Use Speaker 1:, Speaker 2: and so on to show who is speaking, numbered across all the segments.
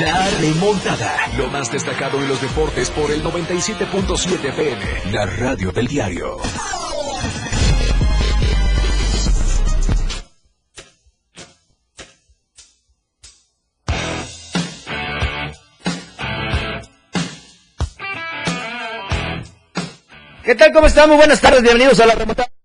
Speaker 1: La remontada. Lo más destacado en los deportes por el 97.7 FM. La radio del diario.
Speaker 2: ¿Qué tal? ¿Cómo están? Muy buenas tardes. Bienvenidos a la remontada.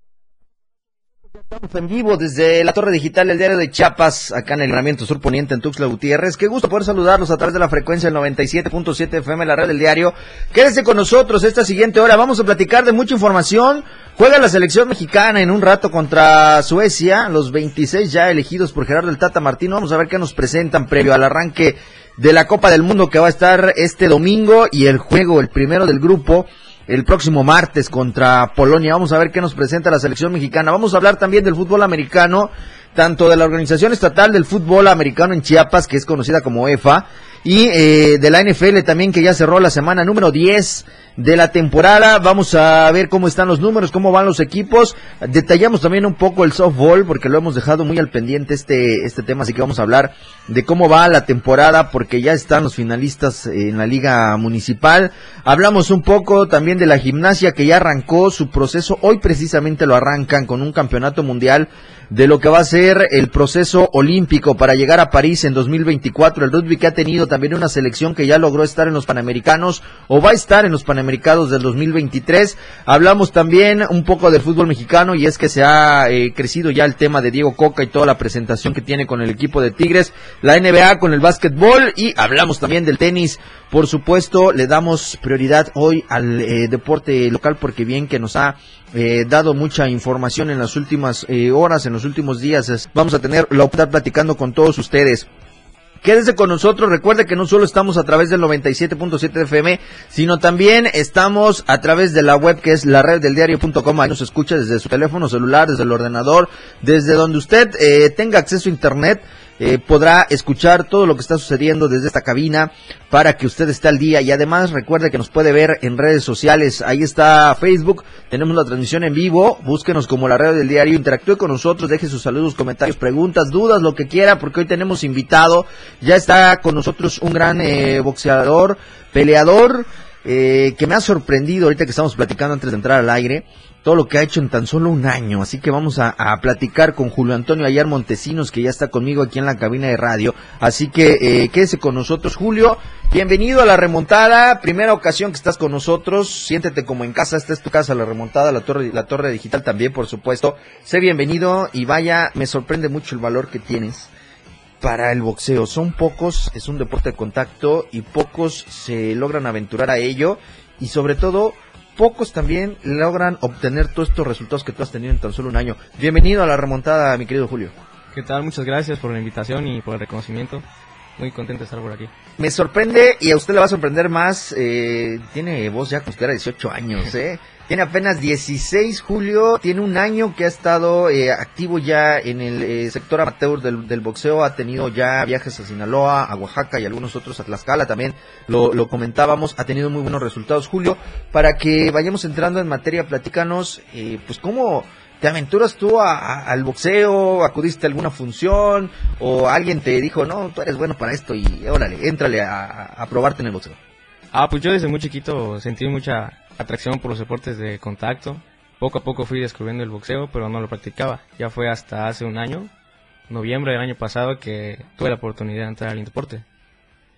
Speaker 2: En vivo desde la Torre Digital del Diario de Chiapas, acá en el Libramiento Sur Poniente en Tuxtla Gutiérrez. Qué gusto poder saludarlos a través de la frecuencia del 97.7 FM, la red del diario. Quédese con nosotros esta siguiente hora. Vamos a platicar de mucha información. Juega la selección mexicana en un rato contra Suecia, los 26 ya elegidos por Gerardo el Tata Martino. Vamos a ver qué nos presentan previo al arranque de la Copa del Mundo que va a estar este domingo y el juego, el primero del grupo el próximo martes contra Polonia. Vamos a ver qué nos presenta la selección mexicana. Vamos a hablar también del fútbol americano, tanto de la Organización Estatal del Fútbol Americano en Chiapas, que es conocida como EFA, y eh, de la NFL también, que ya cerró la semana número 10 de la temporada. Vamos a ver cómo están los números, cómo van los equipos. Detallamos también un poco el softball porque lo hemos dejado muy al pendiente este, este tema, así que vamos a hablar de cómo va la temporada porque ya están los finalistas en la liga municipal. Hablamos un poco también de la gimnasia que ya arrancó su proceso. Hoy precisamente lo arrancan con un campeonato mundial de lo que va a ser el proceso olímpico para llegar a París en 2024. El rugby que ha tenido también una selección que ya logró estar en los Panamericanos o va a estar en los Panamericanos del 2023. Hablamos también un poco del fútbol mexicano y es que se ha eh, crecido ya el tema de Diego Coca y toda la presentación que tiene con el equipo de Tigres, la NBA con el básquetbol y hablamos también del tenis. Por supuesto, le damos prioridad hoy al eh, deporte local porque bien que nos ha eh, dado mucha información en las últimas horas, en los últimos días. Vamos a tener la oportunidad platicando con todos ustedes. Quédese con nosotros, recuerde que no solo estamos a través del 97.7 FM, sino también estamos a través de la web que es la red del diario.com, ahí nos escucha desde su teléfono celular, desde el ordenador, desde donde usted eh, tenga acceso a internet, eh, podrá escuchar todo lo que está sucediendo desde esta cabina para que usted esté al día. Y además recuerde que nos puede ver en redes sociales, ahí está Facebook, tenemos la transmisión en vivo, búsquenos como la red del diario, interactúe con nosotros, deje sus saludos, comentarios, preguntas, dudas, lo que quiera, porque hoy tenemos invitado, ya está con nosotros un gran eh, boxeador, peleador, eh, que me ha sorprendido ahorita que estamos platicando antes de entrar al aire todo lo que ha hecho en tan solo un año. Así que vamos a, platicar con Julio Antonio Ayar Montesinos, que ya está conmigo aquí en la cabina de radio. Así que eh, quédese con nosotros, Julio. Bienvenido a la remontada. Primera ocasión que estás con nosotros. Siéntete como en casa. Esta es tu casa, la remontada, la torre, la torre digital también, por supuesto. Sé bienvenido y vaya, me sorprende mucho el valor que tienes para el boxeo. Son pocos, es un deporte de contacto y pocos se logran aventurar a ello. Y sobre todo, pocos también logran obtener todos estos resultados que tú has tenido en tan solo un año. Bienvenido a la remontada, mi querido Julio.
Speaker 3: ¿Qué tal? Muchas gracias por la invitación y por el reconocimiento. Muy contento de estar por aquí.
Speaker 2: Me sorprende y a usted le va a sorprender más. Eh, tiene voz ya como si 18 años, ¿eh? Tiene apenas 16, Julio. Tiene un año que ha estado eh, activo ya en el eh, sector amateur del, boxeo. Ha tenido ya viajes a Sinaloa, a Oaxaca y algunos otros a Tlaxcala también. Lo, lo comentábamos. Ha tenido muy buenos resultados, Julio. Para que vayamos entrando en materia, platícanos, eh, pues cómo ¿Te aventuras tú al boxeo? ¿Acudiste a alguna función? ¿O alguien te dijo, no, tú eres bueno para esto y órale, éntrale a, a probarte en el boxeo?
Speaker 3: Ah, pues yo desde muy chiquito sentí mucha atracción por los deportes de contacto. Poco a poco fui descubriendo el boxeo, pero no lo practicaba. Ya fue hasta hace un año, noviembre del año pasado, que tuve la oportunidad de entrar al deporte.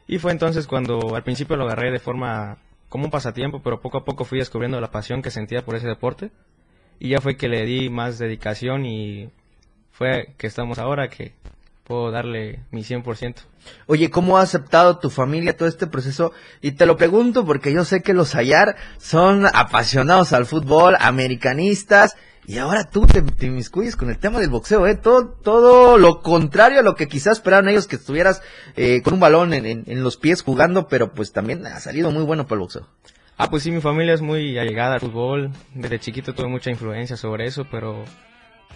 Speaker 3: Y fue entonces cuando al principio lo agarré de forma como un pasatiempo, pero poco a poco fui descubriendo la pasión que sentía por ese deporte. Y ya fue que le di más dedicación y fue que estamos ahora, que puedo darle mi 100%.
Speaker 2: Oye, ¿cómo ha aceptado tu familia todo este proceso? Y te lo pregunto porque yo sé que los Ayar son apasionados al fútbol, americanistas, y ahora tú te, te inmiscuyes con el tema del boxeo, ¿eh? Todo, todo lo contrario a lo que quizás esperaban ellos que estuvieras eh, con un balón en, en, los pies jugando, pero pues también ha salido muy bueno para el boxeo.
Speaker 3: Ah, pues sí, mi familia es muy allegada al fútbol. Desde chiquito tuve mucha influencia sobre eso, pero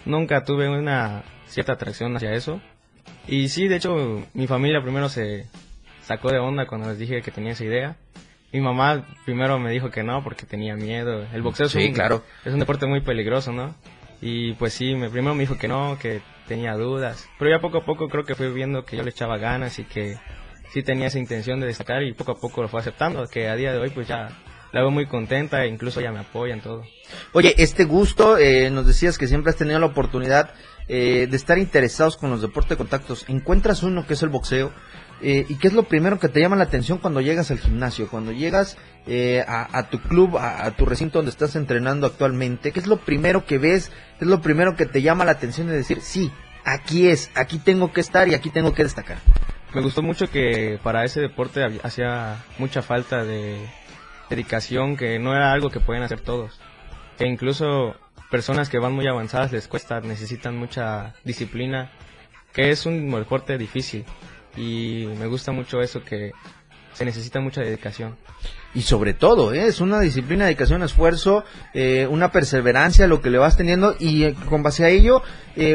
Speaker 3: nunca tuve una cierta atracción hacia eso. Y sí, de hecho, mi familia primero se sacó de onda cuando les dije que tenía esa idea. Mi mamá primero me dijo que no porque tenía miedo. El boxeo es, un, claro. es un deporte muy peligroso, ¿no? Y pues sí, me, primero me dijo que no, que tenía dudas. Pero ya poco a poco creo que fui viendo que yo le echaba ganas y que sí tenía esa intención de destacar y poco a poco lo fue aceptando, que a día de hoy pues ya la veo muy contenta e incluso ya me apoya en todo.
Speaker 2: Oye, este gusto, eh, nos decías que siempre has tenido la oportunidad eh, de estar interesados con los deportes de contactos. Encuentras uno que es el boxeo. Eh, ¿Y qué es lo primero que te llama la atención cuando llegas al gimnasio? Cuando llegas eh, a, tu club, a, tu recinto donde estás entrenando actualmente, ¿qué es lo primero que ves? ¿Qué es lo primero que te llama la atención de decir, sí, aquí es, aquí tengo que estar y aquí tengo que destacar?
Speaker 3: Me gustó mucho que para ese deporte hacía mucha falta de dedicación, que no era algo que pueden hacer todos. Que incluso personas que van muy avanzadas les cuesta, necesitan mucha disciplina, que es un deporte difícil. Y me gusta mucho eso, que se necesita mucha dedicación.
Speaker 2: Y sobre todo, ¿eh? es una disciplina, dedicación, esfuerzo, eh, una perseverancia, lo que le vas teniendo y eh, con base a ello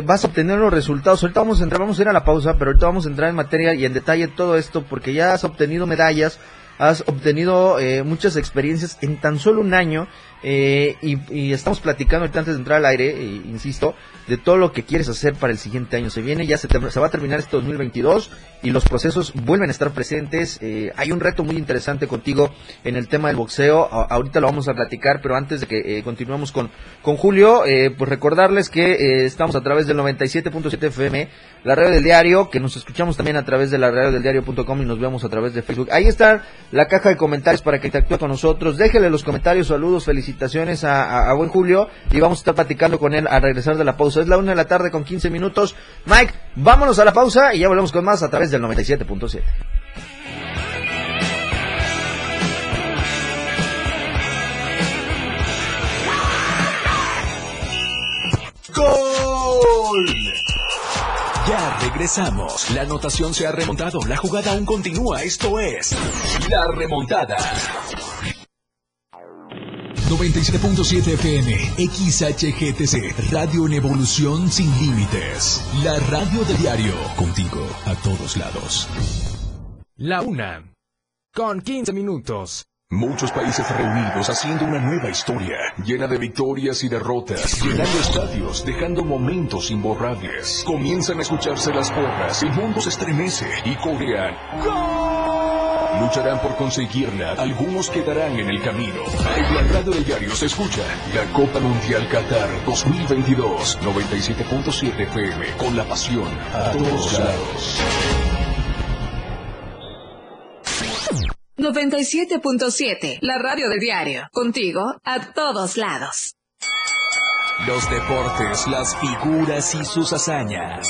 Speaker 2: vas a obtener los resultados. Ahorita vamos a entrar, vamos a ir a la pausa, pero ahorita vamos a entrar en materia y en detalle todo esto porque ya has obtenido medallas, has obtenido muchas experiencias en tan solo un año eh, y, estamos platicando ahorita antes de entrar al aire, eh, insisto, de todo lo que quieres hacer para el siguiente año. Se viene, ya se, se va a terminar este 2022 y los procesos vuelven a estar presentes. Eh, hay un reto muy interesante contigo en el tema del boxeo. ahorita lo vamos a platicar, pero antes de que continuemos con, con Julio, pues recordarles que estamos a través del 97.7 FM, la radio del diario, que nos escuchamos también a través de la radio del diario.com y nos vemos a través de Facebook. Ahí está la caja de comentarios para que te actúe con nosotros. Déjele los comentarios, saludos, felicitaciones felicitaciones a, buen Julio y vamos a estar platicando con él al regresar de la pausa. Es la una de la tarde con 15 minutos. Mike, vámonos a la pausa y ya volvemos con más a través del 97.7.
Speaker 1: ¡Gol! Ya regresamos. La anotación se ha remontado. La jugada aún continúa. Esto es La Remontada. 97.7 FM, XHGTC, Radio en Evolución Sin Límites. La radio de diario, contigo a todos lados.
Speaker 4: La una, con 15 minutos.
Speaker 1: Muchos países reunidos haciendo una nueva historia, llena de victorias y derrotas, llenando estadios, dejando momentos imborrables. Comienzan a escucharse las porras, el mundo se estremece y corean. Lucharán por conseguirla, algunos quedarán en el camino. En la radio de diario se escucha la Copa Mundial Qatar 2022, 97.7 FM, con la pasión a todos lados.
Speaker 5: 97.7, la radio de diario, contigo a todos lados.
Speaker 1: Los deportes, las figuras y sus hazañas.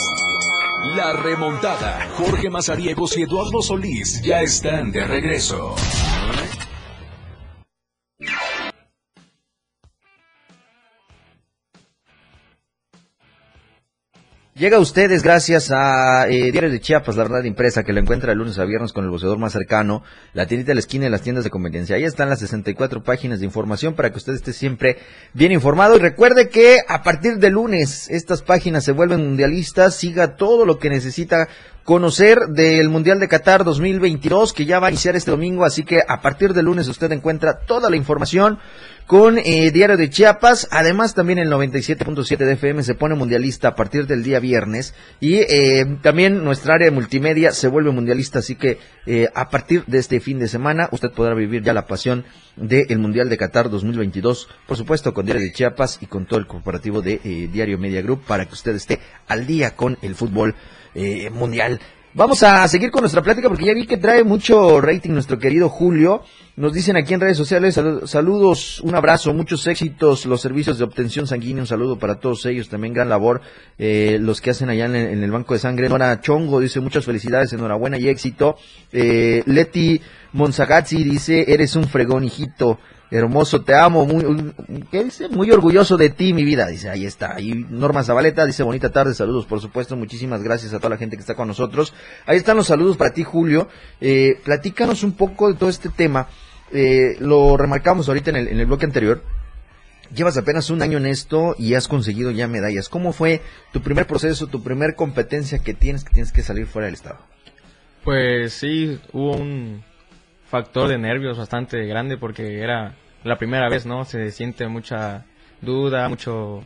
Speaker 1: La remontada. Jorge Mazariegos y Eduardo Solís ya están de regreso.
Speaker 2: Llega a ustedes gracias a eh, Diario de Chiapas, la verdad impresa, que la encuentra de lunes a viernes con el boceador más cercano, la tiendita de la esquina y las tiendas de conveniencia. Ahí están las 64 páginas de información para que usted esté siempre bien informado. Y recuerde que a partir de lunes estas páginas se vuelven mundialistas. Siga todo lo que necesita conocer del Mundial de Qatar 2022 que ya va a iniciar este domingo. Así que a partir de lunes usted encuentra toda la información con eh, Diario de Chiapas. Además, también el 97.7 de FM se pone mundialista a partir del día viernes. Y eh, también nuestra área de multimedia se vuelve mundialista. Así que eh, a partir de este fin de semana, usted podrá vivir ya la pasión del Mundial de Qatar 2022. Por supuesto, con Diario de Chiapas y con todo el corporativo de Diario Media Group para que usted esté al día con el fútbol mundial. Vamos a seguir con nuestra plática porque ya vi que trae mucho rating nuestro querido Julio. Nos dicen aquí en redes sociales, saludos, un abrazo, muchos éxitos, los servicios de obtención sanguínea, un saludo para todos ellos, también gran labor, eh, los que hacen allá en, el banco de sangre. Nora Chongo dice muchas felicidades, enhorabuena y éxito. Eh, Leti Monzagazzi dice, eres un fregón, hijito hermoso, te amo, muy, ¿qué dice? Muy orgulloso de ti, mi vida, dice, ahí está. Y Norma Zabaleta dice, bonita tarde, saludos, por supuesto, muchísimas gracias a toda la gente que está con nosotros. Ahí están los saludos para ti, Julio. Eh, platícanos un poco de todo este tema. Eh, lo remarcamos ahorita en el, en el bloque anterior. Llevas apenas un año en esto y has conseguido ya medallas. ¿Cómo fue tu primer proceso, tu primer competencia que tienes que tienes que salir fuera del estado?
Speaker 3: Pues sí, hubo un factor de nervios bastante grande porque era la primera vez, ¿no? Se siente mucha duda, mucho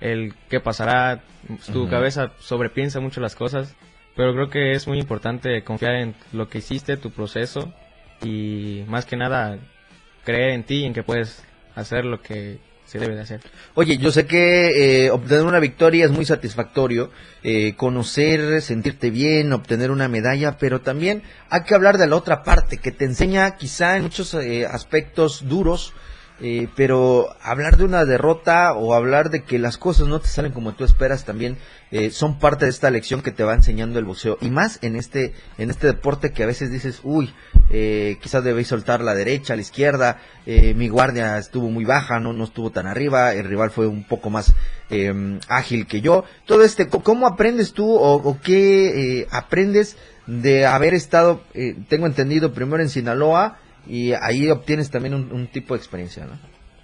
Speaker 3: el qué pasará, tu cabeza sobrepiensa mucho las cosas pero creo que es muy importante confiar en lo que hiciste, tu proceso y más que nada creer en ti, en que puedes hacer lo que se debe de hacer.
Speaker 2: Oye, yo sé que eh, obtener una victoria es muy satisfactorio, eh, conocer, sentirte bien, obtener una medalla, pero también hay que hablar de la otra parte, que te enseña quizá en muchos eh, aspectos duros, eh, pero hablar de una derrota o hablar de que las cosas no te salen como tú esperas también son parte de esta lección que te va enseñando el boxeo y más en este en este deporte que a veces dices uy eh, quizás debéis soltar la derecha la izquierda. Eh, mi guardia estuvo muy baja no no estuvo tan arriba. El rival fue un poco más eh, ágil que yo. Todo este cómo aprendes tú o, o qué eh, aprendes de haber estado eh, tengo entendido primero en Sinaloa y ahí obtienes también un, un tipo de experiencia, ¿no?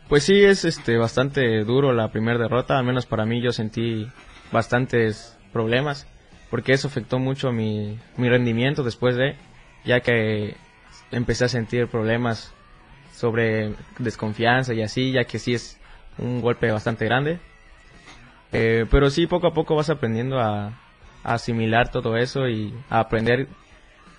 Speaker 3: Pues sí, es este bastante duro la primera derrota, al menos para mí yo sentí bastantes problemas, porque eso afectó mucho mi, mi rendimiento después de, ya que empecé a sentir problemas sobre desconfianza y así, ya que sí es un golpe bastante grande. Eh, pero sí, poco a poco vas aprendiendo a, a asimilar todo eso y a aprender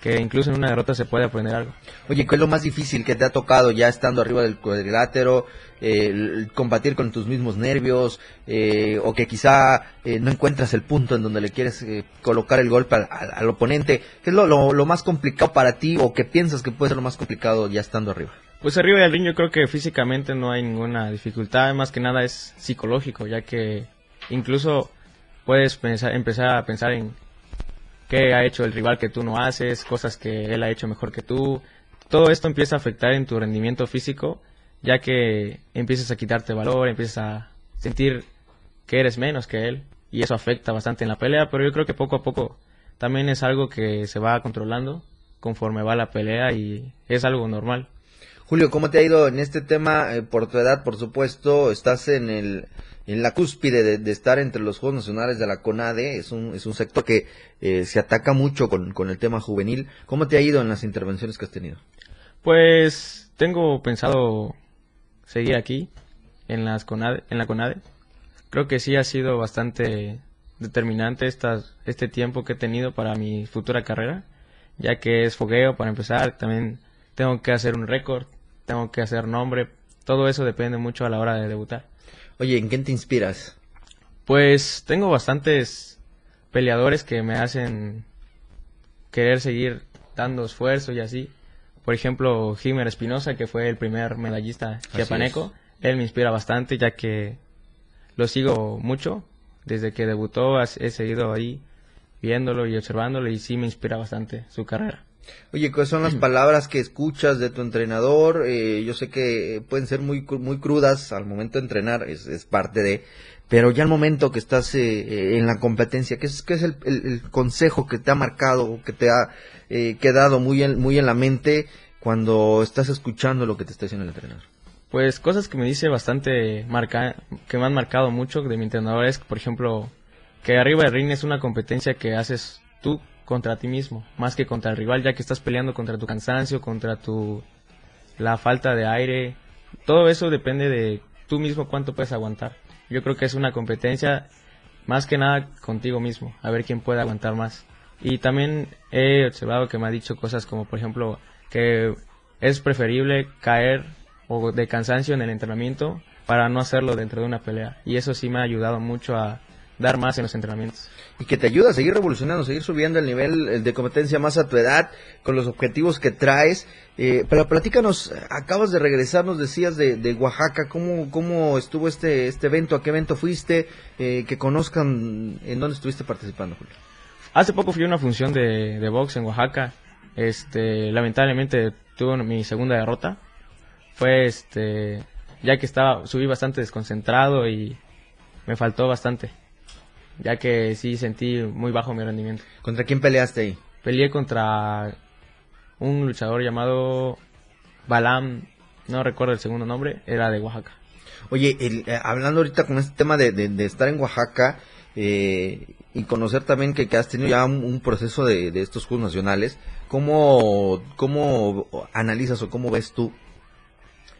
Speaker 3: que incluso en una derrota se puede aprender algo.
Speaker 2: Oye, ¿qué es lo más difícil que te ha tocado ya estando arriba del cuadrilátero? Eh, combatir con tus mismos nervios, eh, o que quizá eh, no encuentras el punto en donde le quieres eh, colocar el golpe al, al- al oponente. ¿Qué es lo, lo- lo más complicado para ti o que piensas que puede ser lo más complicado ya estando arriba?
Speaker 3: Pues arriba del ring yo creo que físicamente no hay ninguna dificultad, más que nada es psicológico, ya que incluso puedes pensar, empezar a pensar en qué ha hecho el rival que tú no haces, cosas que él ha hecho mejor que tú. Todo esto empieza a afectar en tu rendimiento físico, ya que empiezas a quitarte valor, empiezas a sentir que eres menos que él, y eso afecta bastante en la pelea, pero yo creo que poco a poco también es algo que se va controlando conforme va la pelea y es algo normal.
Speaker 2: Julio, ¿cómo te ha ido en este tema? Eh, por tu edad, por supuesto, estás en el en la cúspide de, estar entre los Juegos Nacionales de la CONADE. Es un, es un sector que eh, se ataca mucho con, con el tema juvenil. ¿Cómo te ha ido en las intervenciones que has tenido?
Speaker 3: Pues tengo pensado seguir aquí en las Conade, en la CONADE. Creo que sí ha sido bastante determinante estas, este tiempo que he tenido para mi futura carrera, ya que es fogueo para empezar, también tengo que hacer un récord, tengo que hacer nombre, todo eso depende mucho a la hora de debutar.
Speaker 2: Oye, ¿en quién te inspiras?
Speaker 3: Pues tengo bastantes peleadores que me hacen querer seguir dando esfuerzo y así. Por ejemplo, Jimer Espinosa, que fue el primer medallista chiapaneco. Él me inspira bastante ya que lo sigo mucho. Desde que debutó he seguido ahí viéndolo y observándolo y sí me inspira bastante su carrera.
Speaker 2: Oye, ¿cuáles son las palabras que escuchas de tu entrenador? Eh, yo sé que pueden ser muy, muy crudas al momento de entrenar, es, es parte de... Pero ya al momento que estás eh, eh, en la competencia, ¿qué es, qué es el, el- el consejo que te ha marcado, que te ha eh, quedado muy en, muy en la mente cuando estás escuchando lo que te está diciendo el entrenador?
Speaker 3: Pues cosas que me dice bastante marca que me han marcado mucho de mi entrenador es, por ejemplo, que arriba del ring es una competencia que haces tú contra ti mismo, más que contra el rival, ya que estás peleando contra tu cansancio, contra tu la falta de aire. Todo eso depende de tú mismo cuánto puedes aguantar. Yo creo que es una competencia más que nada contigo mismo, a ver quién puede aguantar más. Y también he observado que me ha dicho cosas como, por ejemplo, que es preferible caer o de cansancio en el entrenamiento para no hacerlo dentro de una pelea. Y eso sí me ha ayudado mucho a dar más en los entrenamientos.
Speaker 2: y que te ayuda a seguir revolucionando, seguir subiendo el nivel de competencia más a tu edad, con los objetivos que traes. Eh, pero platícanos, acabas de regresar, nos decías de, de Oaxaca, ¿cómo, ¿cómo estuvo este, este evento? ¿A qué evento fuiste? Eh, que conozcan en dónde estuviste participando, Julio.
Speaker 3: Hace poco fui a una función de, de box en Oaxaca. Este, lamentablemente tuve mi segunda derrota. Fue este, ya que estaba, subí bastante desconcentrado y me faltó bastante. Ya que sí sentí muy bajo mi rendimiento.
Speaker 2: ¿Contra quién peleaste ahí?
Speaker 3: Peleé contra un luchador llamado Balam, no recuerdo el segundo nombre, era de Oaxaca.
Speaker 2: Oye, el- eh, hablando ahorita con este tema de, de- de estar en Oaxaca eh, y conocer también que, que has tenido ya un, un proceso de, de estos Juegos Nacionales, ¿cómo, ¿cómo analizas o cómo ves tú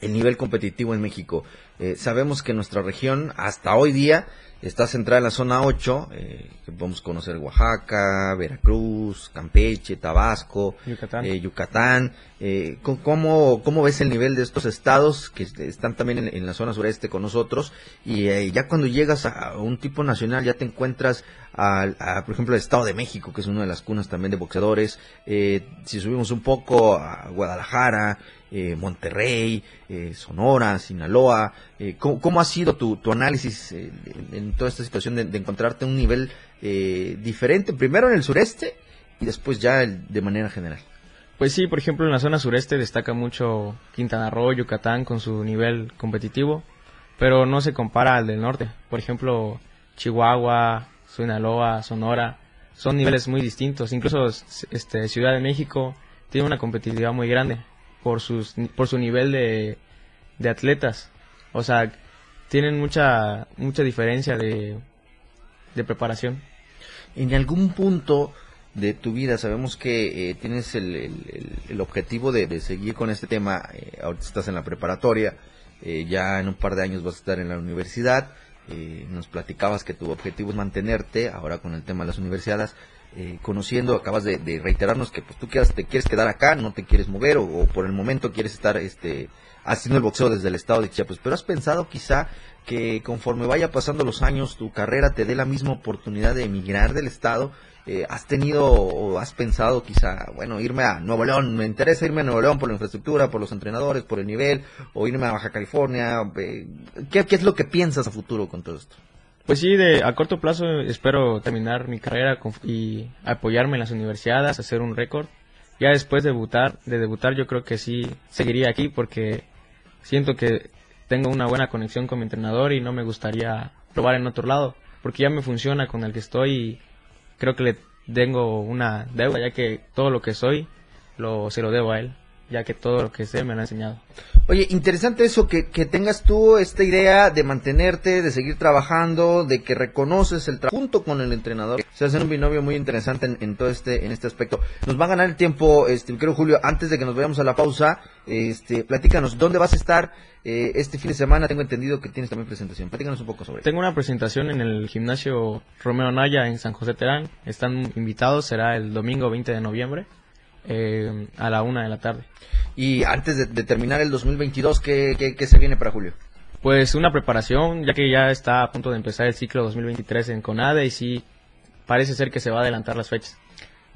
Speaker 2: el nivel competitivo en México? Eh, sabemos que nuestra región hasta hoy día está centrada en la zona 8, eh, que podemos conocer Oaxaca, Veracruz, Campeche, Tabasco,
Speaker 3: Yucatán.
Speaker 2: eh, Yucatán. Eh, ¿cómo, ¿Cómo ves el nivel de estos estados que est- están también en, en la zona sureste con nosotros? Y eh, ya cuando llegas a un tipo nacional ya te encuentras, al- a, por ejemplo, el Estado de México, que es una de las cunas también de boxeadores. Eh, si subimos un poco a Guadalajara, eh, Monterrey, eh, Sonora, Sinaloa, eh, ¿cómo, ha sido tu, tu análisis eh, en, en toda esta situación de, de encontrarte un nivel eh, diferente, primero en el sureste y después ya el- de manera general?
Speaker 3: Pues sí, por ejemplo, en la zona sureste destaca mucho Quintana Roo, Yucatán con su nivel competitivo, pero no se compara al del norte. Por ejemplo, Chihuahua, Sinaloa, Sonora, son niveles muy distintos. Incluso este, Ciudad de México tiene una competitividad muy grande por, sus, por su nivel de, de atletas. O sea, tienen mucha, mucha diferencia de, de preparación.
Speaker 2: En algún punto de tu vida sabemos que eh, tienes el, el- objetivo de, de seguir con este tema. eh, ahorita estás en la preparatoria, eh, ya en un par de años vas a estar en la universidad. eh, nos platicabas que tu objetivo es mantenerte ahora con el tema de las universidades. Eh, conociendo, acabas de, reiterarnos que pues tú quieras, te quieres quedar acá, no te quieres mover o, o por el momento quieres estar este haciendo el boxeo desde el estado de Chiapas. Pero has pensado quizá que conforme vaya pasando los años tu carrera te dé la misma oportunidad de emigrar del estado. Eh, ¿Has tenido o has pensado quizá, bueno, irme a Nuevo León? Me interesa irme a Nuevo León por la infraestructura, por los entrenadores, por el nivel, o irme a Baja California. eh, ¿qué, ¿Qué es lo que piensas a futuro con todo esto?
Speaker 3: Pues sí, de, a corto plazo espero terminar mi carrera y apoyarme en las universidades, hacer un récord. Ya después de debutar, de debutar yo creo que sí seguiría aquí porque siento que tengo una buena conexión con mi entrenador y no me gustaría probar en otro lado, porque ya me funciona con el que estoy y creo que le tengo una deuda ya que todo lo que soy lo se lo debo a él, ya que todo lo que sé me lo ha enseñado.
Speaker 2: Oye, interesante eso, que, que tengas tú esta idea de mantenerte, de seguir trabajando, de que reconoces el trabajo junto con el entrenador. Se hace un binomio muy interesante en, en todo este, en este aspecto. Nos va a ganar el tiempo, este, querido Julio, antes de que nos vayamos a la pausa, este, platícanos, ¿dónde vas a estar eh, este fin de semana? Tengo entendido que tienes también presentación. Platícanos un poco sobre
Speaker 3: Tengo una presentación en el gimnasio Romeo Naya en San José Terán. Están invitados, será el domingo 20 de noviembre eh, a la una de la tarde.
Speaker 2: Y antes de, de terminar el 2022, ¿qué, qué, qué se viene para Julio?
Speaker 3: Pues una preparación, ya que ya está a punto de empezar el ciclo 2023 en CONADE y sí parece ser que se va a adelantar las fechas.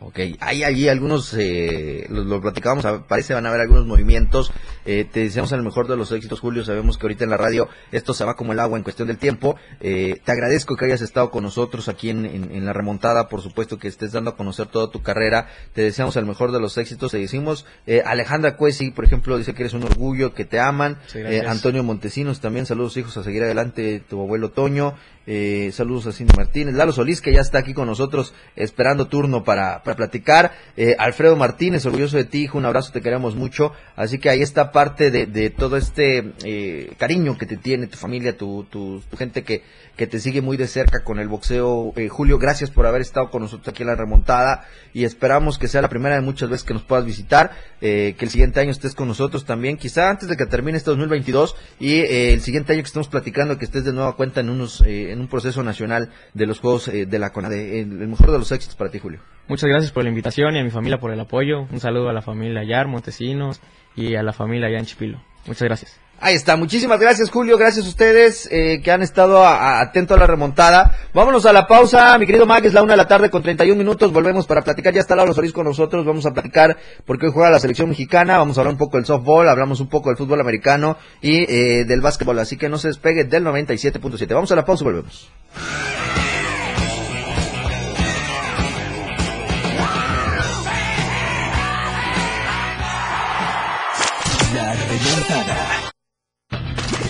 Speaker 2: Ok, hay allí algunos, eh, lo, lo platicábamos, parece van a haber algunos movimientos. Eh, te deseamos el mejor de los éxitos, Julio. Sabemos que ahorita en la radio esto se va como el agua en cuestión del tiempo. Eh, te agradezco que hayas estado con nosotros aquí en, en- en la remontada. Por supuesto que estés dando a conocer toda tu carrera. Te deseamos el mejor de los éxitos. Te decimos, eh, Alejandra Cuesi, por ejemplo, dice que eres un orgullo, que te aman.
Speaker 3: Sí,
Speaker 2: Eh. Antonio Montesinos también, saludos hijos a seguir adelante, tu abuelo Toño. Eh, saludos a Cindy Martínez. Lalo Solís, que ya está aquí con nosotros esperando turno para, para platicar. Eh, Alfredo Martínez, orgulloso de ti, hijo, un abrazo, te queremos mucho. Así que ahí está parte de, de todo este eh, cariño que te tiene tu familia, tu, tu, tu gente que, que te sigue muy de cerca con el boxeo. Eh, Julio, gracias por haber estado con nosotros aquí en la remontada y esperamos que sea la primera de muchas veces que nos puedas visitar, eh, que el siguiente año estés con nosotros también, quizá antes de que termine este 2022 y el siguiente año que estemos platicando que estés de nueva cuenta en unos en un proceso nacional de los Juegos eh, de la CONADE. El, mejor de los éxitos para ti, Julio.
Speaker 3: Muchas gracias por la invitación y a mi familia por el apoyo. Un saludo a la familia Yar, Montesinos y a la familia allá en Chipilo. Muchas gracias.
Speaker 2: Ahí está, muchísimas gracias Julio, gracias a ustedes eh, que han estado a- a- atento a la remontada. Vámonos a la pausa, mi querido Mag, es la una de la tarde con 31 minutos, volvemos para platicar, ya está Laura Solís con nosotros, vamos a platicar porque hoy juega la selección mexicana, vamos a hablar un poco del softball, hablamos un poco del fútbol americano y eh, del básquetbol, así que no se despegue del 97.7. Vamos a la pausa y volvemos.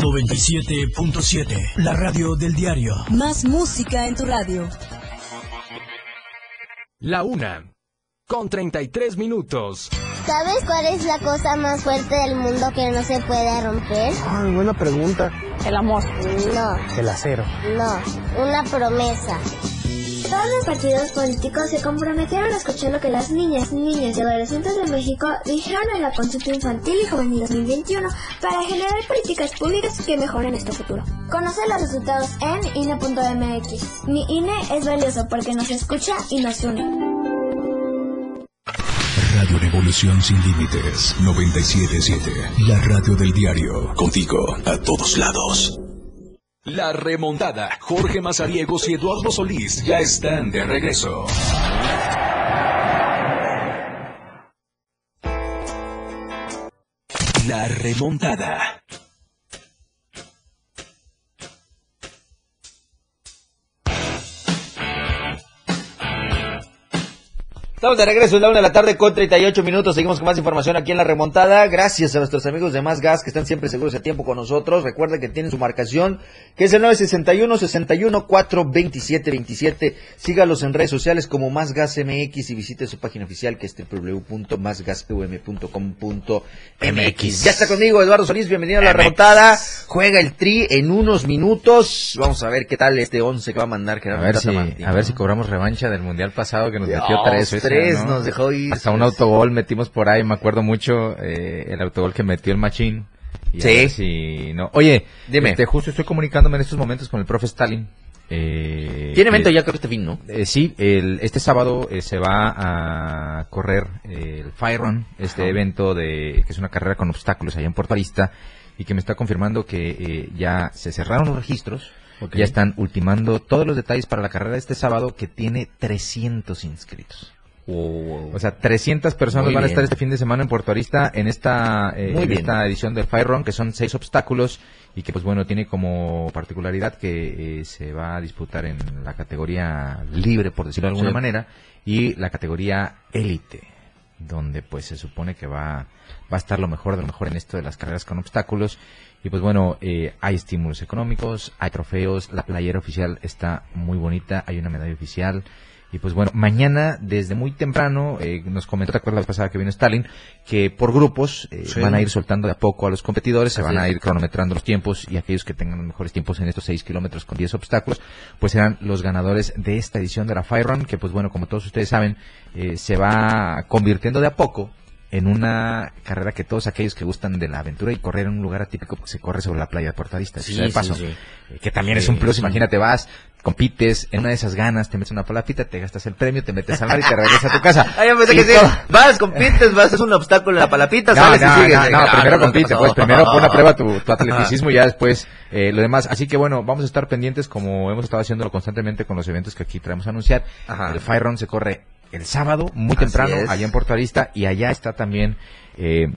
Speaker 6: 97.7. La radio del diario.
Speaker 7: Más música en tu radio.
Speaker 4: La una. Con 33 minutos.
Speaker 8: ¿Sabes cuál es la cosa más fuerte del mundo que no se puede romper?
Speaker 9: Ay, buena pregunta.
Speaker 8: El amor. No,
Speaker 9: El acero.
Speaker 8: no, una promesa. Todos los partidos políticos se comprometieron a escuchar lo que las niñas, niños y adolescentes de México dijeron en la consulta infantil y juvenil 2021 para generar políticas públicas que mejoren este futuro. Conoce los resultados en INE.mx. Mi INE es valioso porque nos escucha y nos une.
Speaker 1: Radio Revolución Sin Límites 977. La radio del diario. Contigo a todos lados. La remontada. Jorge Mazariegos y Eduardo Solís ya están de regreso. La remontada.
Speaker 2: Estamos de regreso en la una de la tarde con 38 minutos. Seguimos con más información aquí en la remontada. Gracias a nuestros amigos de Más Gas que están siempre seguros a tiempo con nosotros. Recuerden que tienen su marcación, que es el 961 61 427 27. Sígalos en redes sociales como Más Gas MX y visite su página oficial que es www.másgasum.com.mx. Ya está conmigo Eduardo Solís. Bienvenido a la remontada. Juega el tri en unos minutos. Vamos a ver qué tal este 11 que va a mandar
Speaker 10: A
Speaker 2: Gerardo
Speaker 10: ver, si, a ver si cobramos revancha del mundial pasado que nos metió
Speaker 2: Dios,
Speaker 10: tres. ese,
Speaker 2: tres
Speaker 10: ¿no?
Speaker 2: nos dejó ir.
Speaker 10: Hasta un autogol metimos por ahí, me acuerdo mucho eh, el autogol que metió el Machín. Y
Speaker 2: Sí.
Speaker 10: si no. Oye,
Speaker 2: Dime.
Speaker 10: este, justo estoy comunicándome en estos momentos con el profe Stalin. Eh,
Speaker 2: Tiene evento
Speaker 10: eh,
Speaker 2: ya creo que este fin, ¿no?
Speaker 10: eh, sí, el, este sábado eh, se va a correr el Fire Run, este
Speaker 2: Ajá.
Speaker 10: evento de que es una carrera con obstáculos allá en Puerto Arista y que me está confirmando que eh, ya se cerraron los registros, ya están ultimando todos los detalles para la carrera de este sábado que tiene 300 inscritos. O sea, 300 personas
Speaker 2: Muy
Speaker 10: van a estar este fin de semana en Puerto Arista en esta, eh, en esta edición del Fire Run, que son seis obstáculos y que, pues bueno, tiene como particularidad que eh, se va a disputar en la categoría libre, por decirlo de alguna
Speaker 2: Sí.
Speaker 10: manera, y la categoría élite, donde pues se supone que va, va a estar lo mejor de lo mejor en esto de las carreras con obstáculos. Y pues bueno, eh, hay estímulos económicos, hay trofeos, la playera oficial está muy bonita, hay una medalla oficial. Y pues bueno, mañana desde muy temprano, eh, nos comentó, ¿te acuerdas la pasada que vino Stalin? Que por grupos eh,
Speaker 2: Sí.
Speaker 10: van a ir soltando de a poco a los competidores, se
Speaker 2: Así
Speaker 10: van a ir cronometrando los tiempos y aquellos que tengan los mejores tiempos en estos 6 kilómetros con 10 obstáculos, pues serán los ganadores de esta edición de la Fire Run, que pues bueno, como todos ustedes saben, eh, se va convirtiendo de a poco en una carrera que todos aquellos que gustan de la aventura y correr en un lugar atípico pues, se corre sobre la playa de Puerto Arista,
Speaker 2: Sí,
Speaker 10: paso,
Speaker 2: sí.
Speaker 10: eh, que también es un plus,
Speaker 2: es un-
Speaker 10: imagínate, vas, compites, en una de esas ganas, te metes una palapita, te gastas el premio, te metes al mar y te regresas a tu casa.
Speaker 2: Ah, yo pensé
Speaker 10: Y
Speaker 2: que sí. Vas, compites, vas, es un obstáculo en la palapita,
Speaker 10: no,
Speaker 2: sales
Speaker 10: no,
Speaker 2: y sigues.
Speaker 10: no, no, primero
Speaker 2: ¿qué
Speaker 10: compite,
Speaker 2: pasó?
Speaker 10: pues primero pon a prueba tu, tu atleticismo y ya después eh, lo demás. Así que bueno, vamos a estar pendientes como hemos estado haciéndolo constantemente con los eventos que aquí traemos a anunciar.
Speaker 2: Ajá.
Speaker 10: El Fire Run se corre el sábado, muy
Speaker 2: Así
Speaker 10: temprano,
Speaker 2: es.
Speaker 10: allá en Puerto Arista y allá está también eh,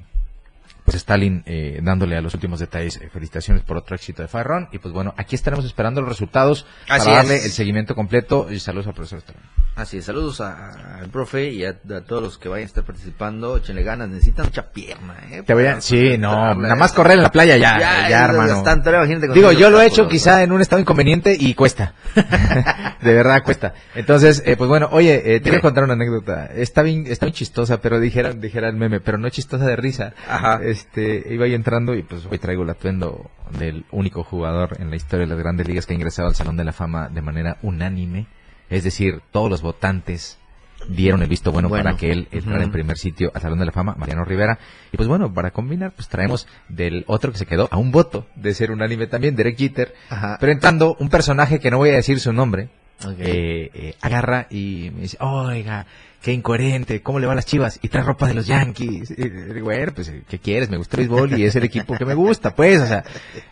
Speaker 10: pues Stalin eh, dándole a los últimos detalles eh, felicitaciones por otro éxito de Fire Run y pues bueno, aquí estaremos esperando los resultados
Speaker 2: Así
Speaker 10: para darle
Speaker 2: es.
Speaker 10: el seguimiento completo y saludos al profesor Stalin.
Speaker 2: Así es, saludos a- al profe y a, a todos los que vayan a estar participando. Échenle ganas, necesitan mucha pierna, ¿eh?
Speaker 10: Te voy a,
Speaker 2: para
Speaker 10: sí, no, nada más correr en la playa ya, ya,
Speaker 2: Ya,
Speaker 10: hermano.
Speaker 2: bastante,
Speaker 10: Digo, yo lo he hecho quizá en un estado inconveniente y cuesta. de verdad cuesta. Entonces, eh, pues bueno, oye, eh, te voy a contar una anécdota. Está bien, está bien chistosa, pero dijera, dijera el meme, pero no chistosa de risa.
Speaker 2: Ajá.
Speaker 10: Este, iba ahí entrando y pues hoy traigo el atuendo del único jugador en la historia de las grandes ligas que ha ingresado al Salón de la Fama de manera unánime. Es decir, todos los votantes dieron el visto bueno,
Speaker 2: Bueno.
Speaker 10: para que él entrara
Speaker 2: Ujú.
Speaker 10: en primer sitio al Salón de la Fama, Mariano Rivera. Y pues bueno, para combinar, pues traemos del otro que se quedó a un voto de ser unánime también, Derek Jeter.
Speaker 2: Ajá.
Speaker 10: Pero entrando, un personaje que no voy a decir su nombre, eh, eh, agarra y me dice, oiga, qué incoherente, ¿cómo le van las chivas? Y trae ropa de los Yankees. Y, bueno, pues, ¿qué quieres? Me gusta el béisbol y es el equipo que me gusta, pues, o sea,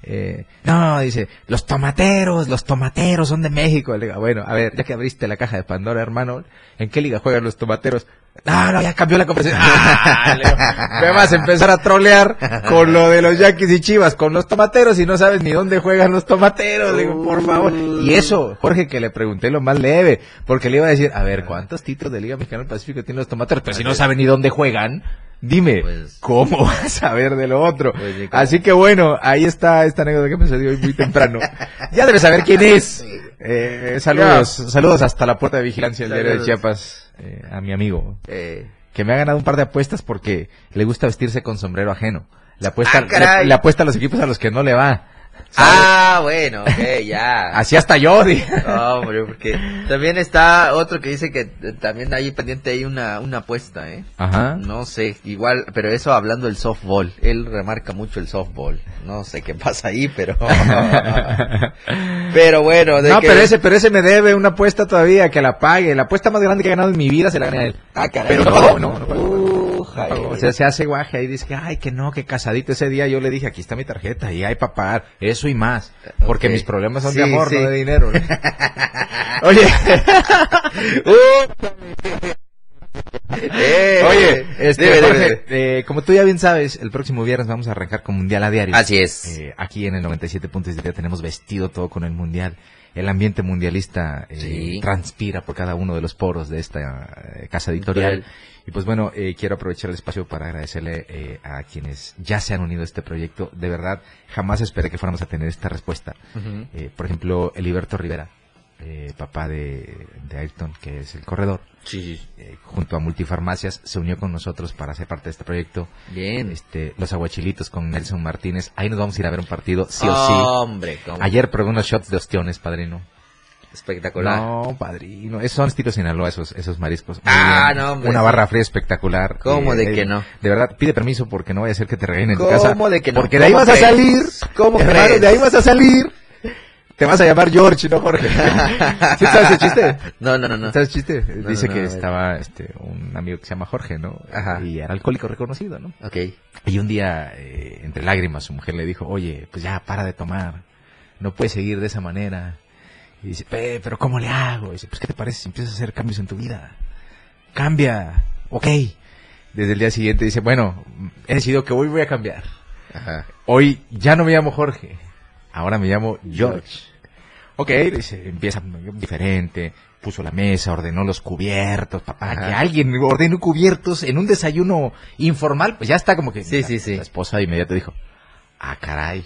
Speaker 10: eh, no, dice, los tomateros, los tomateros son de México. Le digo, bueno, a ver, ya que abriste la caja de Pandora, hermano, ¿en qué liga juegan los tomateros? No, no, ya cambió la conversación. Ah, me vas a empezar a trolear con lo de los Yankees y Chivas, con los tomateros y no sabes ni dónde juegan los tomateros. Le digo, por favor. Y eso, Jorge, que le pregunté lo más leve, porque le iba a decir, a ver, ¿cuántos títulos de Liga Mexicana del Pacífico tienen los tomateros? Pero si no saben ni dónde juegan, dime, ¿cómo vas a ver de lo otro? Así que bueno, ahí está esta anécdota que me sucedió hoy muy temprano. Ya debes saber quién es. Eh, saludos, saludos hasta la puerta de vigilancia del diario de. Chiapas, eh, a mi amigo.
Speaker 2: Eh,
Speaker 10: Que me ha ganado un par de apuestas porque le gusta vestirse con sombrero ajeno. Le apuesta,
Speaker 2: Ah, caray.
Speaker 10: le, le apuesta a los equipos a los que no le va. ¿Sabes?
Speaker 2: ah, bueno, ok, ya.
Speaker 10: Así hasta yo,
Speaker 2: No, hombre, porque también está otro que dice que eh, también hay pendiente ahí una, una apuesta, ¿eh?
Speaker 10: Ajá.
Speaker 2: No sé, igual, pero eso hablando del softball. Él remarca mucho el softball. No sé qué pasa ahí, pero... pero bueno, de
Speaker 10: No,
Speaker 2: que-
Speaker 10: pero ese, pero ese me debe una apuesta todavía, que la pague. La apuesta más grande que he ganado en mi vida se la gané a él.
Speaker 2: Ah, caray.
Speaker 10: Pero no no, no.
Speaker 2: Uh,
Speaker 10: O sea, se hace guaje ahí dice que, ay, que no, que casadito ese día yo le dije, aquí está mi tarjeta y hay para pagar, eso y más. Porque mis problemas son
Speaker 2: Sí,
Speaker 10: de amor,
Speaker 2: sí.
Speaker 10: no de dinero. Oye,
Speaker 2: Eh,
Speaker 10: oye, este,
Speaker 2: debe, debe,
Speaker 10: Jorge, eh, como tú ya bien sabes, el próximo viernes vamos a arrancar con Mundial a diario.
Speaker 2: Así es.
Speaker 10: Eh, aquí en el 97.7 tenemos vestido todo con el Mundial. El ambiente mundialista eh,
Speaker 2: Sí.
Speaker 10: transpira por cada uno de los poros de esta eh, casa editorial. Y pues bueno, eh, quiero aprovechar el espacio para agradecerle eh, a quienes ya se han unido a este proyecto. De verdad, jamás esperé que fuéramos a tener esta respuesta. Por ejemplo, Eliberto Rivera, eh, papá de, de Ayrton, que es el corredor,
Speaker 2: Sí, sí.
Speaker 10: eh, junto a Multifarmacias, se unió con nosotros para ser parte de este proyecto.
Speaker 2: Bien.
Speaker 10: Este, los aguachilitos con Nelson Martínez. Ahí nos vamos a ir a ver un partido, sí o sí.
Speaker 2: Hombre, cómo-
Speaker 10: Ayer probé unos shots de ostiones, padrino.
Speaker 2: espectacular.
Speaker 10: No, padrino. Esos son estilos Sinaloa, esos, esos mariscos.
Speaker 2: Ah, no, hombre,
Speaker 10: Una
Speaker 2: sí.
Speaker 10: barra fría espectacular.
Speaker 2: ¿Cómo de
Speaker 10: eh,
Speaker 2: que no?
Speaker 10: De verdad, pide permiso porque no vaya a ser que te regañen en tu
Speaker 2: ¿Cómo
Speaker 10: casa.
Speaker 2: de que no?
Speaker 10: Porque de ahí
Speaker 2: ¿Cómo
Speaker 10: vas a
Speaker 2: crees?
Speaker 10: salir.
Speaker 2: ¿Cómo
Speaker 10: hermano? De ahí vas a salir. Te vas a llamar George, ¿no, Jorge? ¿Sí sabes el chiste?
Speaker 2: No, no, no, no.
Speaker 10: ¿Sabes el chiste?
Speaker 2: No,
Speaker 10: Dice
Speaker 2: no,
Speaker 10: que
Speaker 2: no,
Speaker 10: estaba este, un amigo que se llama Jorge, ¿no?
Speaker 2: Ajá.
Speaker 10: Y era alcohólico reconocido, ¿no?
Speaker 2: Ok.
Speaker 10: Y un día, eh, entre lágrimas, su mujer le dijo, oye, pues ya, para de tomar. No puedes seguir de esa manera. Y dice, "Pe, pero ¿cómo le hago? Y dice, pues ¿qué te parece si empiezas a hacer cambios en tu vida? Cambia. Ok. Desde el día siguiente dice, bueno, he decidido que hoy voy a cambiar.
Speaker 2: Ajá.
Speaker 10: Hoy ya no me llamo Jorge. Ahora me llamo George. Ok, dice, empieza diferente. Puso la mesa, ordenó los cubiertos, papá.
Speaker 2: Ajá.
Speaker 10: Que alguien ordene cubiertos en un desayuno informal, pues ya está como que.
Speaker 2: Sí, sí, sí.
Speaker 10: La esposa de inmediato dijo, ah, caray,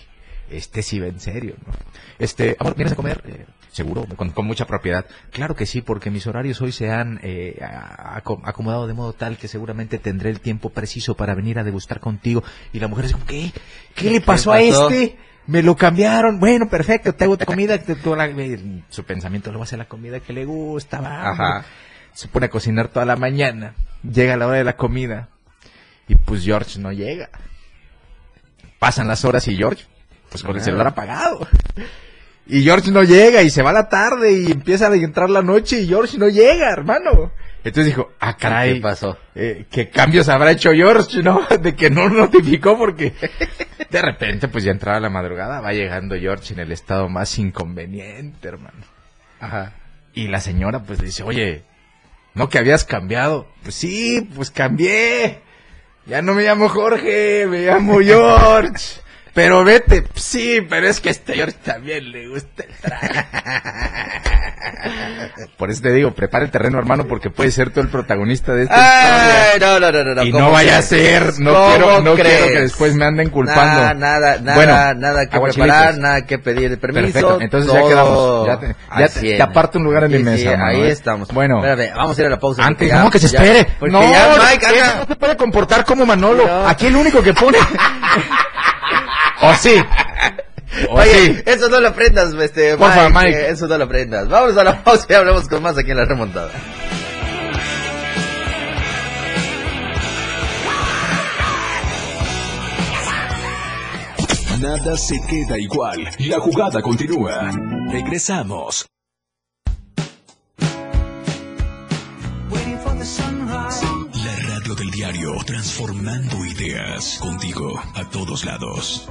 Speaker 10: este sí va en serio, ¿no? Este, amor, ¿vienes a comer? Eh, Seguro, con, con mucha propiedad. Claro que sí, porque mis horarios hoy se han eh, a- aco- acomodado de modo tal que seguramente tendré el tiempo preciso para venir a degustar contigo. Y la mujer dice, ¿qué? ¿Qué le pasó a
Speaker 2: pasó?
Speaker 10: este? Me lo cambiaron. Bueno, perfecto, te hago tu comida. te- tú la- eh, su pensamiento lo va a hacer la comida que le gusta. va,
Speaker 2: Ajá.
Speaker 10: Se pone a cocinar toda la mañana. Llega la hora de la comida. Y pues George no llega. Pasan las horas y George, pues con el celular apagado. Y George no llega y se va la tarde y empieza a entrar la noche y George no llega, hermano. Entonces dijo, ah, caray.
Speaker 2: ¿Qué pasó?
Speaker 10: eh, ¿Qué cambios habrá hecho George, no? De que no notificó porque de repente pues ya entraba la madrugada, va llegando George en el estado más inconveniente, hermano.
Speaker 2: Ajá.
Speaker 10: Y la señora pues dice, oye, ¿no que habías cambiado? Pues sí, pues cambié. Ya no me llamo Jorge, me llamo George. Pero vete, sí, pero es que a este George también le gusta el traje. Por eso te digo, prepara el terreno, hermano, porque puedes ser tú el protagonista de esta historia.
Speaker 2: Ay, no, no, no, no, no.
Speaker 10: Y
Speaker 2: ¿cómo
Speaker 10: no vaya a ser, no
Speaker 2: ¿Cómo
Speaker 10: quiero, no
Speaker 2: crees?
Speaker 10: quiero que después me anden culpando.
Speaker 2: Nada, nada, nada,
Speaker 10: Bueno,
Speaker 2: nada que preparar, nada que pedir permiso.
Speaker 10: Perfecto, entonces ya quedamos. Ya te, ya te- aparto un lugar en mi
Speaker 2: Sí, sí,
Speaker 10: mesa. hermano,
Speaker 2: ahí
Speaker 10: ¿eh?
Speaker 2: estamos.
Speaker 10: Bueno,
Speaker 2: Espérame, vamos a ir a la pausa.
Speaker 10: antes,
Speaker 2: ya-
Speaker 10: no, que se
Speaker 2: ya-
Speaker 10: espere.
Speaker 2: Porque
Speaker 10: no,
Speaker 2: ya,
Speaker 10: no,
Speaker 2: Mike,
Speaker 10: no se puede comportar como Manolo.
Speaker 2: No.
Speaker 10: Aquí el único que pone. o sí. O
Speaker 2: Oye,
Speaker 10: sí.
Speaker 2: eso no lo aprendas, este,
Speaker 10: Porfa,
Speaker 2: Mike,
Speaker 10: Mike.
Speaker 2: eh, Eso no lo aprendas. Vamos a la pausa y hablamos con más aquí en la remontada.
Speaker 1: Nada se queda igual. La jugada continúa. Regresamos. Radio del diario, transformando ideas contigo a todos lados.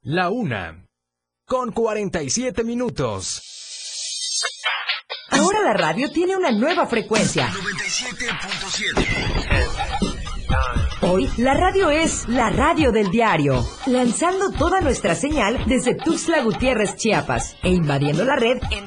Speaker 4: La una. Con 47 minutos.
Speaker 9: Ahora la radio tiene una nueva frecuencia.
Speaker 1: 97.7.
Speaker 9: Hoy la radio es la radio del diario, lanzando toda nuestra señal desde Tuxtla Gutiérrez, Chiapas, e invadiendo la red en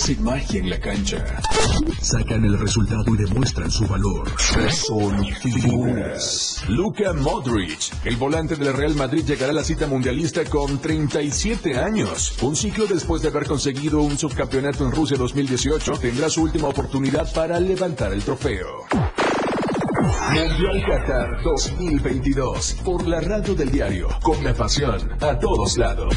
Speaker 1: Hacen magia en la cancha. Sacan el resultado y demuestran su valor. Son figuras. Luka Modric, el volante del Real Madrid, llegará a la cita mundialista con 37 años. Un ciclo después de haber conseguido un subcampeonato en Rusia 2018, tendrá su última oportunidad para levantar el trofeo. Mundial Qatar 2022. Por la radio del diario. Con la pasión a todos lados.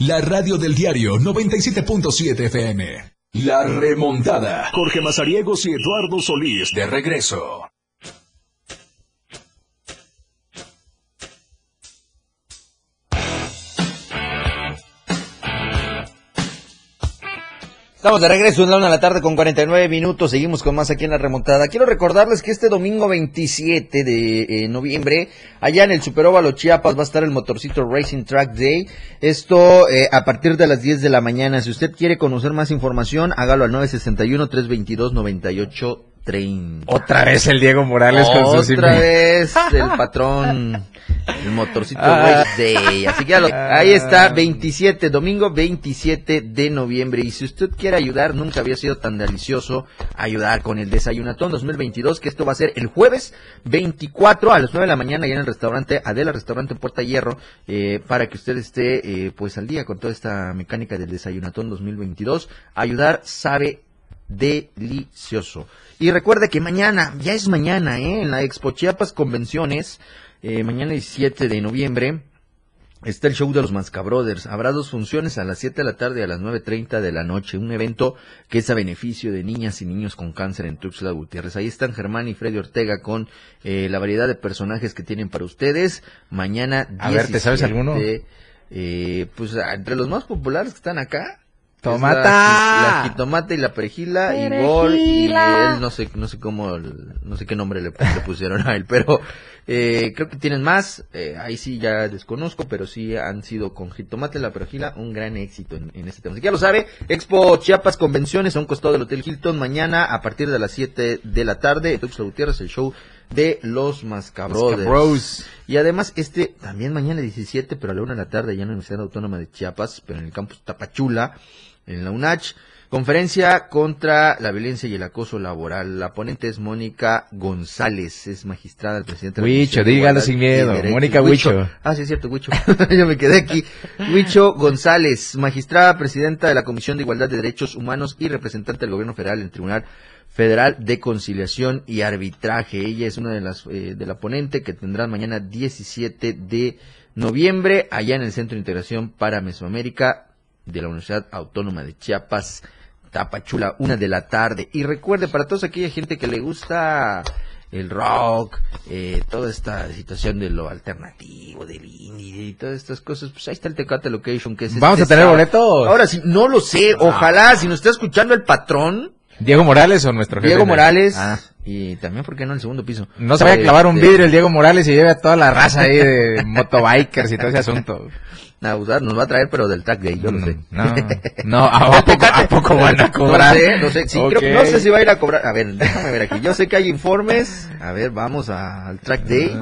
Speaker 1: La radio del diario 97.7 FM. La remontada. Jorge Mazariegos y Eduardo Solís de regreso.
Speaker 2: Estamos de regreso en la una de la tarde con 49 minutos. Seguimos con más aquí en la remontada. Quiero recordarles que este domingo 27 de eh, noviembre, allá en el Superóvalo Chiapas, va a estar el Motorcito Racing Track Day. Esto eh, a partir de las 10 de la mañana. Si usted quiere conocer más información, hágalo al 961-322-9830.
Speaker 10: Otra vez el Diego Morales con su
Speaker 2: Otra vez el patrón. El motorcito Day. Así que ya lo- ahí está, 27, domingo 27 de noviembre. Y si usted quiere ayudar, nunca había sido tan delicioso ayudar con el Desayunatón 2022, que esto va a ser el jueves 24 a las 9 de la mañana, allá en el restaurante Adela, restaurante Puerta Hierro, eh, para que usted esté eh, pues al día con toda esta mecánica del Desayunatón 2022. Ayudar sabe delicioso. Y recuerde que mañana, ya es mañana, ¿eh? en la Expo Chiapas Convenciones, eh, mañana 17 de noviembre, está el show de los Mascabrothers. Habrá dos funciones a las 7 de la tarde y a las 9.30 de la noche. Un evento que es a beneficio de niñas y niños con cáncer en Tuxtla Gutiérrez. Ahí están Germán y Freddy Ortega con eh, la variedad de personajes que tienen para ustedes. Mañana
Speaker 10: A ver, ¿te sabes
Speaker 2: 17,
Speaker 10: alguno?
Speaker 2: eh, pues ah, entre los más populares que están acá.
Speaker 10: ¡Tomata!
Speaker 2: La, la jitomate y la perejila, y Gol y él no sé no sé cómo no sé qué nombre le, le pusieron a él pero eh, creo que tienen más eh, ahí sí ya desconozco pero sí han sido con jitomate y la perejila un gran éxito en, en este tema así que ya lo sabe Expo Chiapas Convenciones a un costado del Hotel Hilton mañana a partir de las 7 de la tarde Tuxtla Gutiérrez el show de los
Speaker 10: Mascabros.
Speaker 2: y además este también mañana 17 pero a la 1 de la tarde ya en la Universidad Autónoma de Chiapas pero en el campus Tapachula en la UNACH. Conferencia contra la violencia y el acoso laboral. La ponente es Mónica González, es magistrada del presidente. de la
Speaker 10: Huicho,
Speaker 2: de
Speaker 10: dígalo sin miedo. Mónica Huicho.
Speaker 2: Ah, sí, es cierto, Huicho. Yo me quedé aquí. Huicho González, magistrada presidenta de la Comisión de Igualdad de Derechos Humanos y representante del Gobierno Federal en el Tribunal Federal de Conciliación y Arbitraje. Ella es una de las eh, de la ponente que tendrán mañana 17 de noviembre allá en el Centro de Integración para Mesoamérica de la Universidad Autónoma de Chiapas, Tapachula, una de la tarde. Y recuerde, para toda aquella gente que le gusta el rock, eh, toda esta situación de lo alternativo, del indie y todas estas cosas, pues ahí está el Tecate Location, que es
Speaker 10: ¿Vamos
Speaker 2: este
Speaker 10: a tener boletos?
Speaker 2: Ahora sí, no lo sé, ojalá, si nos está escuchando el patrón,
Speaker 10: ¿Diego Morales o nuestro jefe?
Speaker 2: Diego Morales,
Speaker 10: Ah.
Speaker 2: y también, ¿por qué no en el segundo piso?
Speaker 10: No se vaya a clavar un
Speaker 2: Este,
Speaker 10: vidrio el Diego Morales y lleve a toda la raza ahí de motobikers y todo ese asunto.
Speaker 2: A usar, nos va a traer, pero del track day, yo lo sé.
Speaker 10: No, no, ¿a poco, a poco van a cobrar?
Speaker 2: No sé, no sé, sí, creo que-
Speaker 10: Ok.
Speaker 2: no sé si va a ir a cobrar. A ver, déjame ver aquí. Yo sé que hay informes. A ver, vamos a- al track day.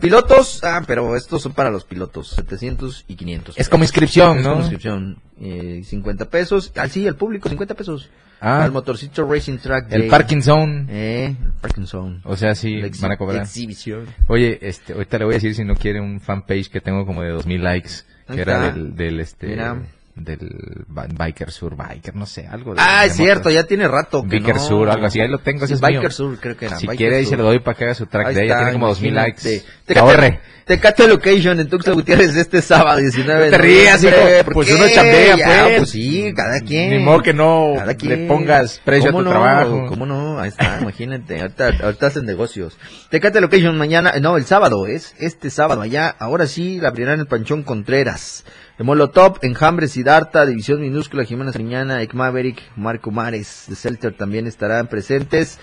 Speaker 2: Pilotos, ah, pero estos son para los pilotos, 700 y 500.
Speaker 10: Es como inscripción,
Speaker 2: Es
Speaker 10: ¿no?
Speaker 2: como inscripción. eh, 50 pesos. Ah, sí, el público, 50 pesos.
Speaker 10: Ah.
Speaker 2: Al Motorcito Racing Track
Speaker 10: El
Speaker 2: Day.
Speaker 10: Parking Zone.
Speaker 2: Eh, el Parking Zone.
Speaker 10: O sea, sí, van a cobrar.
Speaker 2: exhibición.
Speaker 10: Oye, este, ahorita le voy a decir si no quiere un fanpage que tengo como de 2000 likes, que era del, del este,
Speaker 2: Mira.
Speaker 10: Del Biker Sur, Biker, no sé, algo de
Speaker 2: Ah, es cierto, ya tiene rato que
Speaker 10: Biker
Speaker 2: no.
Speaker 10: Sur, algo así, ahí lo tengo, ese es
Speaker 2: Biker
Speaker 10: mío.
Speaker 2: Sur, creo que era.
Speaker 10: Si
Speaker 2: Biker
Speaker 10: quiere, ahí se lo doy para que haga su track
Speaker 2: Ahí
Speaker 10: de ella,
Speaker 2: está,
Speaker 10: tiene como 2000 likes.
Speaker 2: imagínate.
Speaker 10: Que
Speaker 2: Tecate-. Tecate Location en Tuxtla Gutiérrez este sábado 19 de
Speaker 10: No te rías, hijo,
Speaker 2: ¿Por
Speaker 10: pues
Speaker 2: qué?
Speaker 10: uno chambea,
Speaker 2: Ya,
Speaker 10: pues.
Speaker 2: pues sí, cada quien.
Speaker 10: Ni modo que no
Speaker 2: Cada
Speaker 10: le
Speaker 2: quien.
Speaker 10: pongas precio a
Speaker 2: ¿Cómo
Speaker 10: tu
Speaker 2: no?
Speaker 10: trabajo.
Speaker 2: ¿Cómo no? Ahí está, imagínate. Ahorita, ahorita hacen negocios. Tecate Location mañana, no, el sábado es, este sábado allá. Ahora sí, la abrirán el Panchón Contreras. De Molotov, Enjambres, Sidarta, División Minúscula, Jimena Sariñana, Ek Maverick, Marco Mares. De Celter también estarán presentes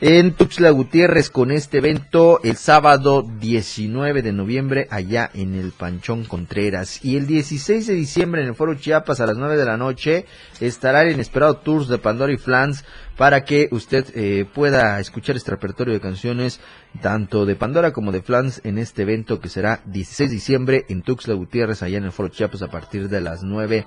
Speaker 2: en Tuxtla Gutiérrez con este evento el sábado 19 de noviembre allá en el Panchón Contreras. Y el 16 de diciembre en el Foro Chiapas a las 9 de la noche estará el inesperado Tours de Pandora y Flans para que usted eh, pueda escuchar este repertorio de canciones tanto de Pandora como de Flans en este evento que será 16 de diciembre en Tuxtla Gutiérrez allá en el Foro Chiapas a partir de las 9 de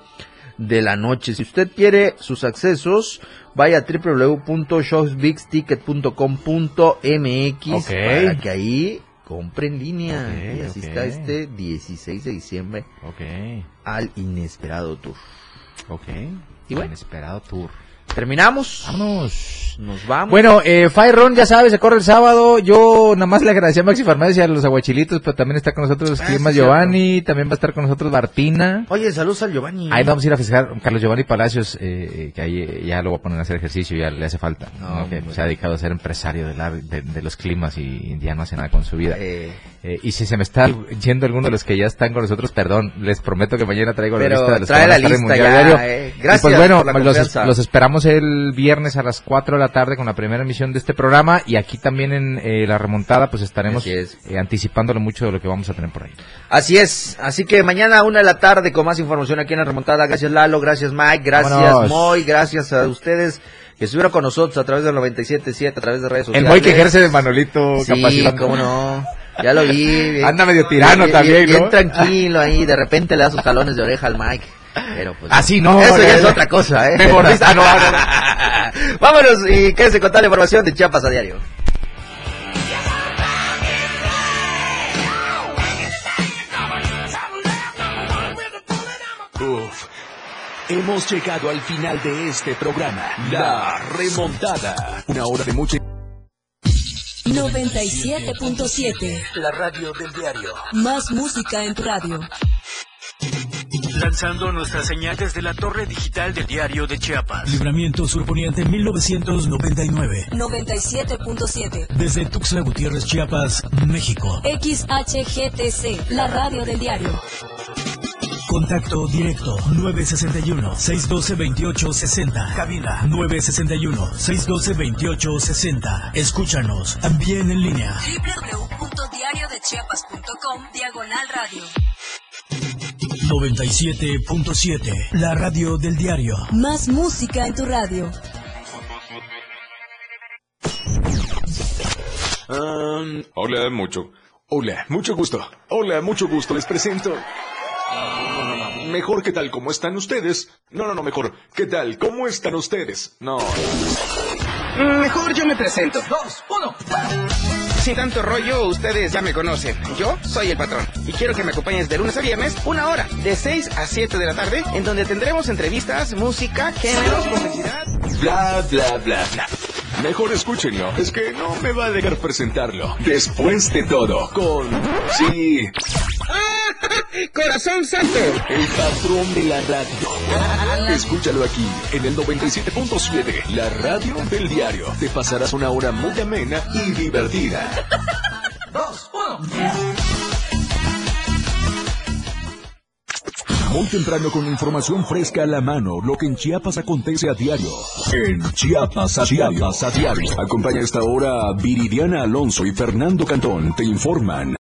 Speaker 2: la noche. Si usted quiere sus accesos, vaya a www.showsbigsticket.com.mx
Speaker 10: Ok.
Speaker 2: para que ahí compre en línea y asista
Speaker 10: ok.
Speaker 2: este 16 de diciembre al inesperado tour.
Speaker 10: ok.
Speaker 2: Y bueno.
Speaker 10: Inesperado tour.
Speaker 2: Terminamos.
Speaker 10: Vámonos.
Speaker 2: Nos vamos.
Speaker 10: Bueno, eh, Fire ya sabes, se corre el sábado. Yo nada más le agradecí a Maxi Farmacia, a los aguachilitos, pero también está con nosotros
Speaker 2: Ah,
Speaker 10: Clima
Speaker 2: sí,
Speaker 10: Giovanni, también va a estar con nosotros Bartina.
Speaker 2: Oye, saludos al Giovanni.
Speaker 10: Ahí vamos a ir a festejar Carlos Giovanni Palacios, eh, que ahí eh, ya lo va a poner a hacer ejercicio, ya le hace falta.
Speaker 2: No,
Speaker 10: ¿no? Que se ha dedicado a ser empresario de, la- de, de los climas y ya no hace nada con su vida.
Speaker 2: Eh,
Speaker 10: Eh, y si se me está yendo alguno de los que ya están con nosotros, perdón, les prometo que mañana traigo la
Speaker 2: Pero
Speaker 10: lista de los
Speaker 2: trae
Speaker 10: que van a
Speaker 2: la
Speaker 10: estar en
Speaker 2: lista
Speaker 10: Mundial
Speaker 2: ya,
Speaker 10: Diario.
Speaker 2: eh.
Speaker 10: Y
Speaker 2: Gracias
Speaker 10: pues bueno,
Speaker 2: por la
Speaker 10: los, los esperamos el viernes a las 4 de la tarde con la primera emisión de este programa y aquí también en eh, la remontada pues estaremos
Speaker 2: es.
Speaker 10: eh, anticipándole mucho de lo que vamos a tener por ahí.
Speaker 2: Así es, así que mañana a una de la tarde con más información aquí en la remontada. Gracias Lalo, gracias Mike, gracias
Speaker 10: Vámonos.
Speaker 2: Moy, gracias a ustedes que estuvieron con nosotros a través del 97.7, a través de redes
Speaker 10: El
Speaker 2: sociales.
Speaker 10: Moy que ejerce de Manolito
Speaker 2: Sí,
Speaker 10: capacitando.
Speaker 2: cómo no. Ya lo vi. bien-
Speaker 10: Anda medio tirano
Speaker 2: bien-
Speaker 10: también,
Speaker 2: bien,
Speaker 10: ¿no?
Speaker 2: bien tranquilo ahí, de repente le da sus talones de oreja al Mike. Pero pues.
Speaker 10: Así no,
Speaker 2: Eso ya es otra cosa, ¿eh?
Speaker 10: Me mordiste. Ah, no, ah,
Speaker 2: Vámonos y quédese con toda la información de Chiapas a diario.
Speaker 1: Uf. Hemos llegado al final de este programa. La remontada. Una hora de mucha
Speaker 7: 97.7.
Speaker 11: La radio del diario.
Speaker 7: Más música en tu radio.
Speaker 11: Lanzando nuestra señal desde la torre digital del diario de Chiapas.
Speaker 6: Libramiento Surponiente 1999.
Speaker 7: 97.7.
Speaker 6: Desde Tuxtla Gutiérrez, Chiapas, México.
Speaker 7: XHGTC. La radio del diario.
Speaker 6: Contacto directo 961-612-2860. Cabina 961-612-2860. Escúchanos también en línea.
Speaker 7: www.diariodechiapas.com Diagonal radio.
Speaker 6: 97.7. La radio del diario.
Speaker 7: Más música en tu radio.
Speaker 1: Um, hola, mucho. Hola, mucho gusto. Hola, mucho gusto. Les presento. Mejor, ¿qué tal? ¿Cómo están ustedes? No, no, no, mejor. ¿Qué tal? ¿Cómo están ustedes? No.
Speaker 12: Mejor yo me presento. Dos, uno. Sin tanto rollo, ustedes ya me conocen. Yo soy el patrón. Y quiero que me acompañes de lunes a viernes, una hora, de 6 a 7 de la tarde, en donde tendremos entrevistas, música, géneros, publicidad.
Speaker 1: Bla, bla, bla, bla. Mejor escúchenlo. Es que no me va a dejar presentarlo. Después de todo, con... Sí,
Speaker 12: ¡Corazón Santo!
Speaker 1: el patrón de la radio. Escúchalo aquí, en el 97.7, la radio del diario. Te pasarás una hora muy amena y divertida.
Speaker 12: Dos, uno.
Speaker 1: Muy temprano con información fresca a la mano, lo que en Chiapas acontece a diario. En Chiapas a diario. Chiapas a diario. Acompaña a esta hora Viridiana Alonso y Fernando Cantón. Te informan